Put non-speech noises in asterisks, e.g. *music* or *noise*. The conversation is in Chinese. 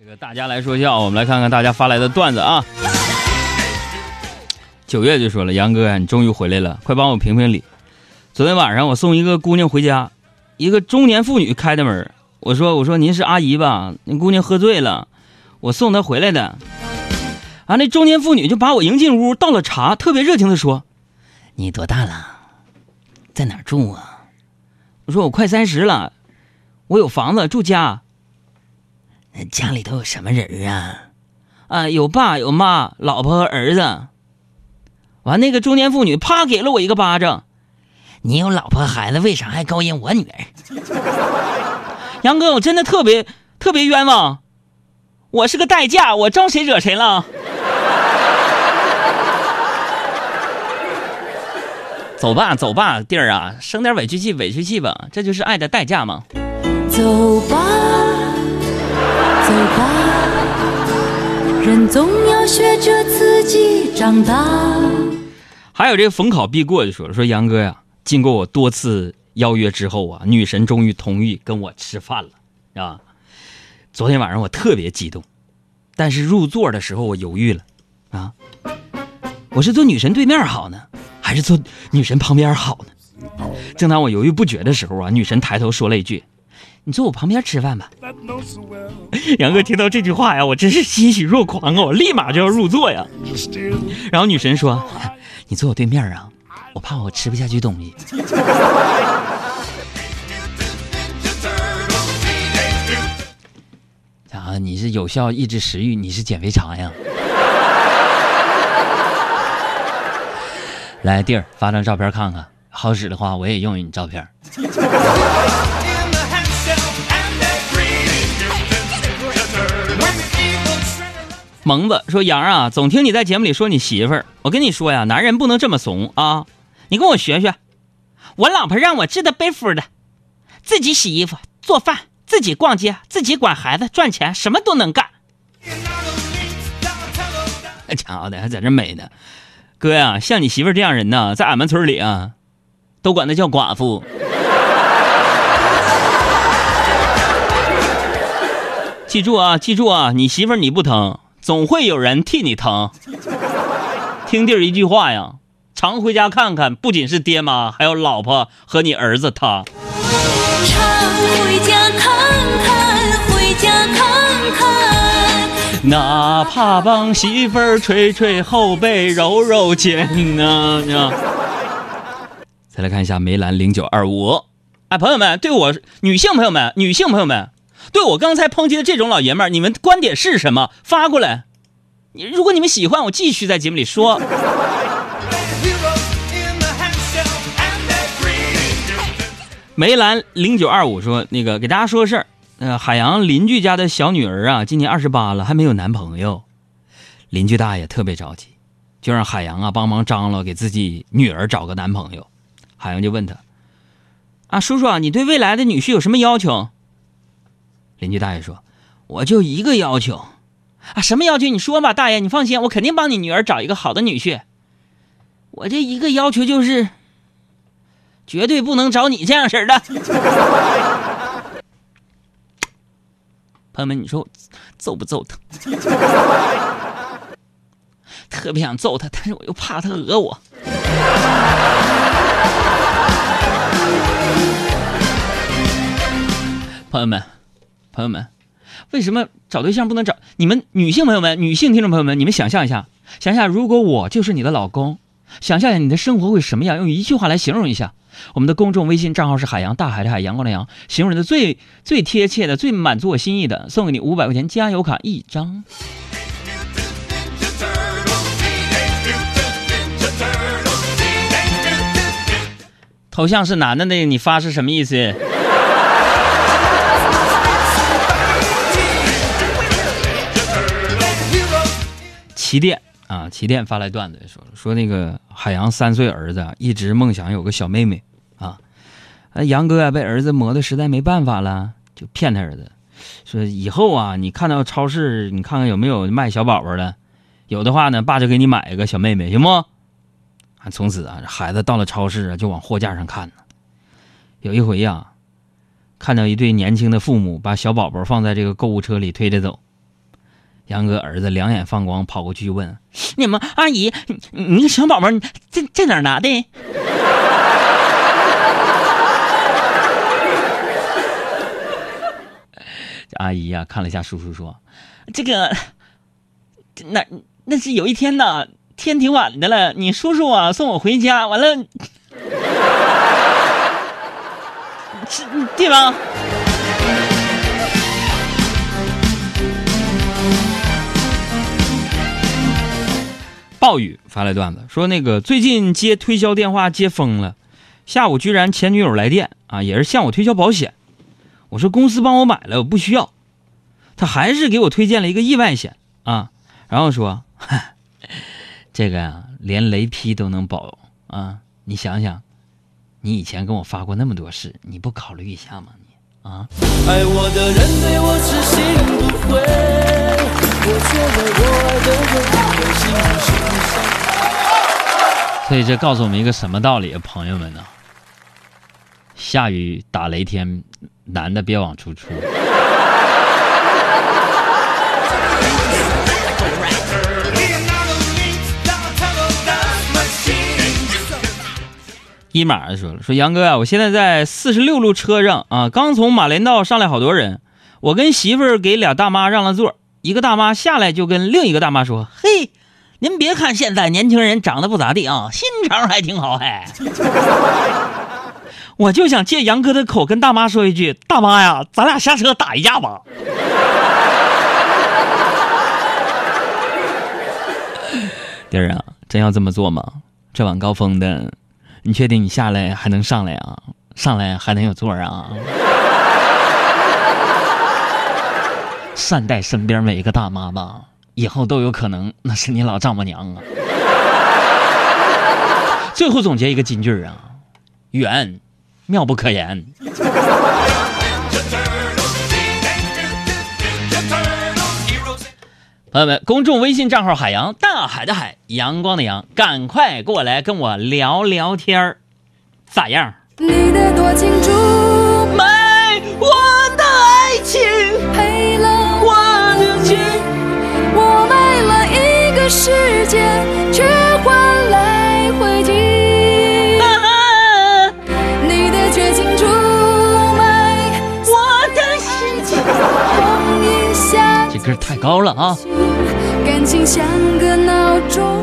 这个大家来说笑，我们来看看大家发来的段子啊。九月就说了，杨哥呀，你终于回来了，快帮我评评理。昨天晚上我送一个姑娘回家，一个中年妇女开的门，我说我说您是阿姨吧？那姑娘喝醉了，我送她回来的。啊，那中年妇女就把我迎进屋，倒了茶，特别热情的说：“你多大了？在哪住啊？”我说：“我快三十了，我有房子住家。”家里头有什么人啊？啊，有爸有妈，老婆和儿子。完，那个中年妇女啪给了我一个巴掌。你有老婆孩子，为啥还勾引我女儿？*laughs* 杨哥，我真的特别特别冤枉，我是个代驾，我招谁惹谁了？*laughs* 走吧，走吧，弟儿啊，生点委屈气，委屈气吧，这就是爱的代价吗。走吧，吧，人总要学着自己长大。还有这个逢考必过就说了，说杨哥呀，经过我多次邀约之后啊，女神终于同意跟我吃饭了，啊，昨天晚上我特别激动，但是入座的时候我犹豫了，啊，我是坐女神对面好呢，还是坐女神旁边好呢？正当我犹豫不决的时候啊，女神抬头说了一句：“你坐我旁边吃饭吧。” *laughs* 杨哥听到这句话呀，我真是欣喜若狂啊，我立马就要入座呀。然后女神说。你坐我对面啊，我怕我吃不下去东西。*laughs* 啊？你是有效抑制食欲？你是减肥茶呀？*laughs* 来弟儿发张照片看看，好使的话我也用用你照片。蒙子说：“杨啊，总听你在节目里说你媳妇儿，我跟你说呀，男人不能这么怂啊！你跟我学学，我老婆让我知道背夫的，自己洗衣服、做饭，自己逛街，自己管孩子、赚钱，什么都能干。那家伙的还在这美呢，哥呀，像你媳妇这样人呢，在俺们村里啊，都管她叫寡妇。记住啊，记住啊，你媳妇你不疼。”总会有人替你疼。听弟儿一句话呀，常回家看看，不仅是爹妈，还有老婆和你儿子他。常回家看看，回家看看，哪怕帮媳妇儿捶捶后背，揉揉肩呢。再来看一下梅兰零九二五，哎，朋友们，对我女性朋友们，女性朋友们。对我刚才抨击的这种老爷们儿，你们观点是什么？发过来。如果你们喜欢，我继续在节目里说。梅兰零九二五说：“那个给大家说个事儿，呃，海洋邻居家的小女儿啊，今年二十八了，还没有男朋友。邻居大爷特别着急，就让海洋啊帮忙张罗给自己女儿找个男朋友。海洋就问他：啊，叔叔啊，你对未来的女婿有什么要求？”邻居大爷说：“我就一个要求，啊，什么要求？你说吧，大爷，你放心，我肯定帮你女儿找一个好的女婿。我这一个要求就是，绝对不能找你这样式的。*laughs* 朋友们，你说揍不揍他？*laughs* 特别想揍他，但是我又怕他讹我。朋友们。”朋友们，为什么找对象不能找你们女性朋友们、女性听众朋友们？你们想象一下，想象如果我就是你的老公，想象一下你的生活会什么样？用一句话来形容一下。我们的公众微信账号是海洋大海的海阳光的阳，形容的最最贴切的、最满足我心意的，送给你五百块钱加油卡一张。头像是男的那个，你发是什么意思？齐电啊，齐电发来段子说说那个海洋三岁儿子一直梦想有个小妹妹啊，杨哥被儿子磨的实在没办法了，就骗他儿子说以后啊，你看到超市你看看有没有卖小宝宝的，有的话呢，爸就给你买一个小妹妹，行不？啊，从此啊，孩子到了超市啊，就往货架上看呢。有一回呀，看到一对年轻的父母把小宝宝放在这个购物车里推着走，杨哥儿子两眼放光，跑过去问：“你们阿姨，你你那个小宝宝，你在在哪儿拿的？” *laughs* 阿姨呀、看了一下叔叔，说：“这个，那那是有一天呢，天挺晚的了，你叔叔啊送我回家，完了，*laughs* 是对吧？”暴雨发来段子说，那个最近接推销电话接疯了，下午居然前女友来电啊，也是向我推销保险。我说公司帮我买了，我不需要。他还是给我推荐了一个意外险啊，*laughs* 然后说，*laughs* 这个呀、连雷劈都能保啊！你想想，你以前跟我发过那么多事，你不考虑一下吗？你啊？爱我的人对我痴心不悔，所以这告诉我们一个什么道理啊，朋友们呢？下雨打雷天，男的别往出出。一马说了，说杨哥啊，我现在在四十六路车上啊，刚从马连道上来好多人，我跟媳妇儿给俩大妈让了座，一个大妈下来就跟另一个大妈说：“嘿，您别看现在年轻人长得不咋地啊，心肠还挺好嘿。*laughs* ”我就想借杨哥的口跟大妈说一句：“大妈呀，咱俩下车打一架吧。*laughs* ”弟儿啊，真要这么做吗？这晚高峰的，你确定你下来还能上来啊？上来还能有座啊？善待身边每一个大妈吧，以后都有可能那是你老丈母娘啊。*laughs* 最后总结一个金句儿啊，缘，妙不可言。朋友们，公众微信账号海洋大海的海，阳光的阳，赶快过来跟我聊聊天儿，咋样？你的多情注世界，却换来灰烬。*laughs* 你的绝情出卖我的这歌太高了啊！感情像个闹钟，